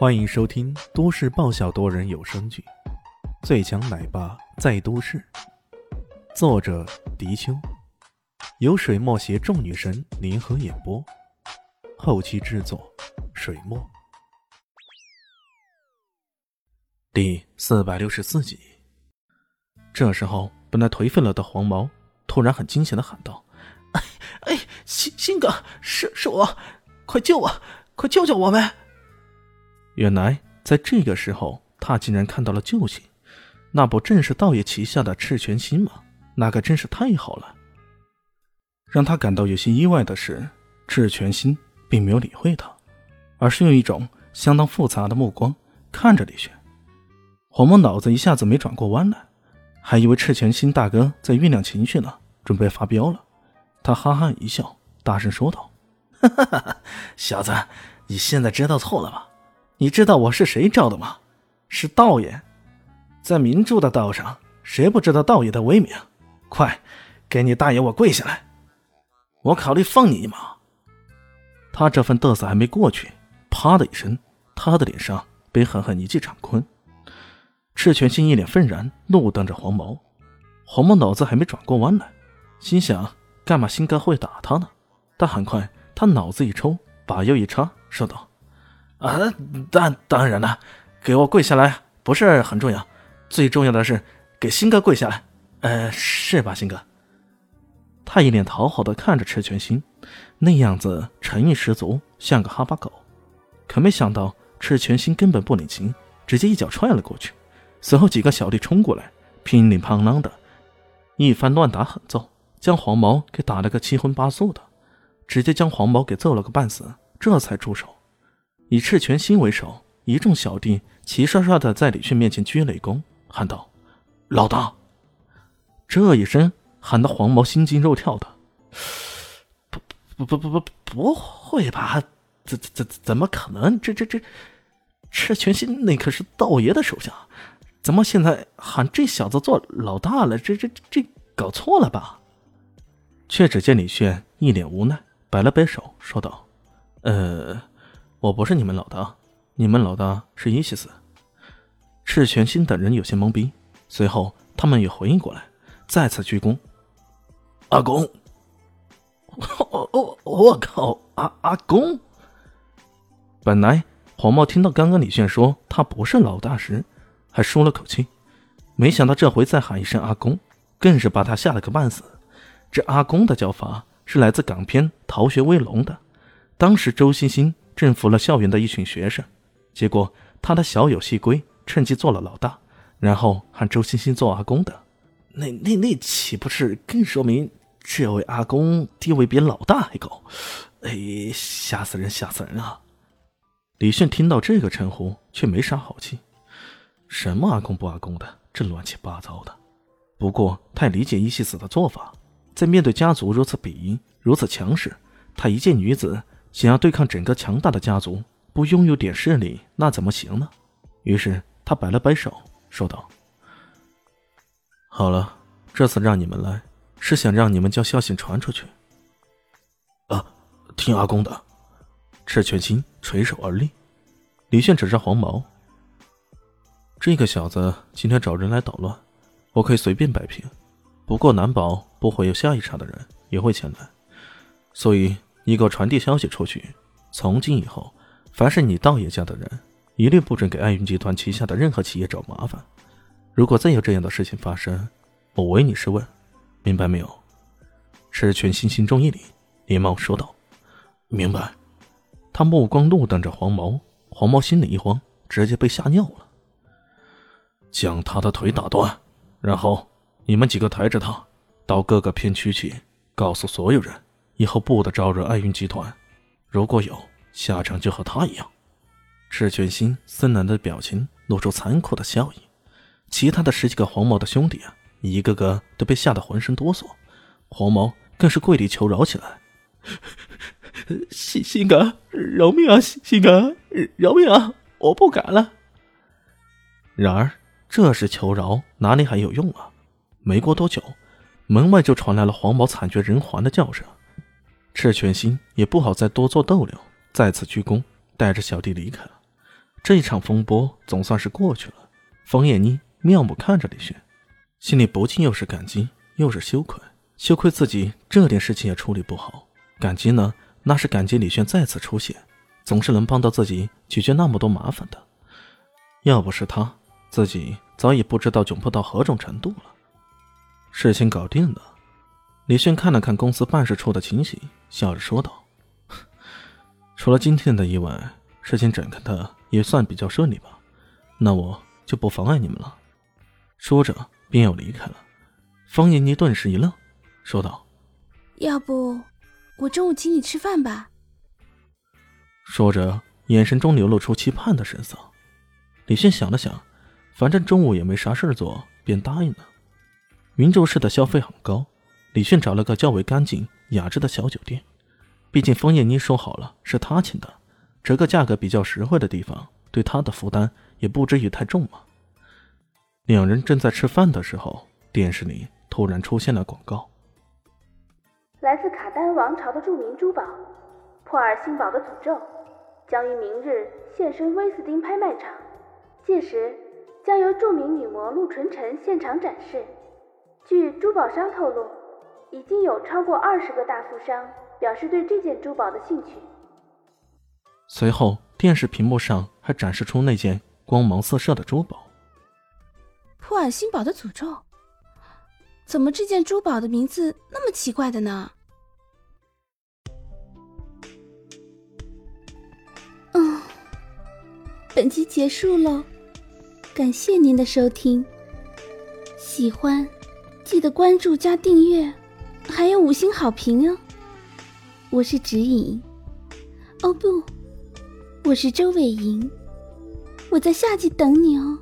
欢迎收听都市爆笑多人有声剧《最强奶爸在都市》，作者：迪秋，由水墨携众女神联合演播，后期制作：水墨。第四百六十四集。这时候，本来颓废了的黄毛突然很惊险的喊道：“哎哎，新新哥，是是我，快救我，快救救我们！”原来，在这个时候，他竟然看到了救星，那不正是道爷旗下的赤泉心吗？那可真是太好了。让他感到有些意外的是，赤泉心并没有理会他，而是用一种相当复杂的目光看着李轩。黄毛脑子一下子没转过弯来，还以为赤泉心大哥在酝酿情绪呢，准备发飙了。他哈哈一笑，大声说道：“哈哈哈，小子，你现在知道错了吧？”你知道我是谁招的吗？是道爷，在明珠的道上，谁不知道道爷的威名？快，给你大爷我跪下来！我考虑放你一马。他这份嘚瑟还没过去，啪的一声，他的脸上被狠狠一记掌坤。赤泉心一脸愤然，怒瞪着黄毛。黄毛脑子还没转过弯来，心想：干嘛新哥会打他呢？但很快，他脑子一抽，把腰一插，说道。啊，当当然了，给我跪下来不是很重要，最重要的是给新哥跪下来，呃，是吧，新哥？他一脸讨好的看着赤泉心，那样子诚意十足，像个哈巴狗。可没想到赤泉心根本不领情，直接一脚踹了过去。随后几个小弟冲过来，乒铃乓啷的一番乱打狠揍，将黄毛给打了个七荤八素的，直接将黄毛给揍了个半死，这才住手。以赤泉心为首，一众小弟齐刷刷的在李迅面前鞠了一躬，喊道：“老大！”这一声喊得黄毛心惊肉跳的。不不不不不不会吧？怎怎怎怎么可能？这这这，赤泉心那可是道爷的手下，怎么现在喊这小子做老大了？这这这搞错了吧？却只见李炫一脸无奈，摆了摆手，说道：“呃。”我不是你们老大，你们老大是伊西斯。赤泉心等人有些懵逼，随后他们也回应过来，再次鞠躬。阿公，我我我靠，阿阿公！本来黄毛听到刚刚李炫说他不是老大时，还舒了口气，没想到这回再喊一声阿公，更是把他吓了个半死。这阿公的叫法是来自港片《逃学威龙》的，当时周星星。征服了校园的一群学生，结果他的小友细龟趁机做了老大，然后喊周星星做阿公的，那那那岂不是更说明这位阿公地位比老大还高？哎，吓死人，吓死人啊！李迅听到这个称呼却没啥好气，什么阿公不阿公的，这乱七八糟的。不过他也理解伊西子的做法，在面对家族如此鄙夷、如此强势，他一介女子。想要对抗整个强大的家族，不拥有点势力那怎么行呢？于是他摆了摆手，说道：“好了，这次让你们来，是想让你们将消息传出去。”啊，听阿公的。赤泉心垂手而立。李炫指着黄毛：“这个小子今天找人来捣乱，我可以随便摆平，不过难保不会有下一茬的人也会前来，所以。”你给我传递消息出去，从今以后，凡是你道爷家的人，一律不准给爱云集团旗下的任何企业找麻烦。如果再有这样的事情发生，我唯你是问，明白没有？赤泉心心中一凛，连忙说道：“明白。”他目光怒瞪着黄毛，黄毛心里一慌，直接被吓尿了。将他的腿打断，然后你们几个抬着他到各个片区去，告诉所有人。以后不得招惹爱云集团，如果有下场，就和他一样。赤犬心森冷的表情露出残酷的笑意，其他的十几个黄毛的兄弟啊，一个个都被吓得浑身哆嗦，黄毛更是跪地求饶起来：“新新哥，饶命啊！新哥，饶命啊！我不敢了。”然而，这时求饶哪里还有用啊？没过多久，门外就传来了黄毛惨绝人寰的叫声。赤泉心也不好再多做逗留，再次鞠躬，带着小弟离开了。这一场风波总算是过去了。冯燕妮妙目看着李炫，心里不禁又是感激又是羞愧。羞愧自己这点事情也处理不好，感激呢，那是感激李炫再次出现，总是能帮到自己解决那么多麻烦的。要不是他，自己早已不知道窘迫到何种程度了。事情搞定了，李迅看了看公司办事处的情形，笑着说道：“除了今天的意外，事情展开的也算比较顺利吧？那我就不妨碍你们了。”说着便要离开了。方妍妮顿时一愣。说道：“要不我中午请你吃饭吧。”说着，眼神中流露出期盼的神色。李迅想了想，反正中午也没啥事做，便答应了。云州市的消费很高，李迅找了个较为干净雅致的小酒店。毕竟风燕妮说好了是他请的，这个价格比较实惠的地方，对他的负担也不至于太重嘛。两人正在吃饭的时候，电视里突然出现了广告。来自卡丹王朝的著名珠宝——珀尔星堡的诅咒，将于明日现身威斯汀拍卖场。届时将由著名女模陆纯晨现场展示。据珠宝商透露，已经有超过二十个大富商表示对这件珠宝的兴趣。随后，电视屏幕上还展示出那件光芒四射的珠宝——普尔星宝的诅咒。怎么这件珠宝的名字那么奇怪的呢？嗯，本集结束了，感谢您的收听。喜欢记得关注加订阅，还有五星好评哦。我是指引，哦不，我是周伟莹，我在下集等你哦。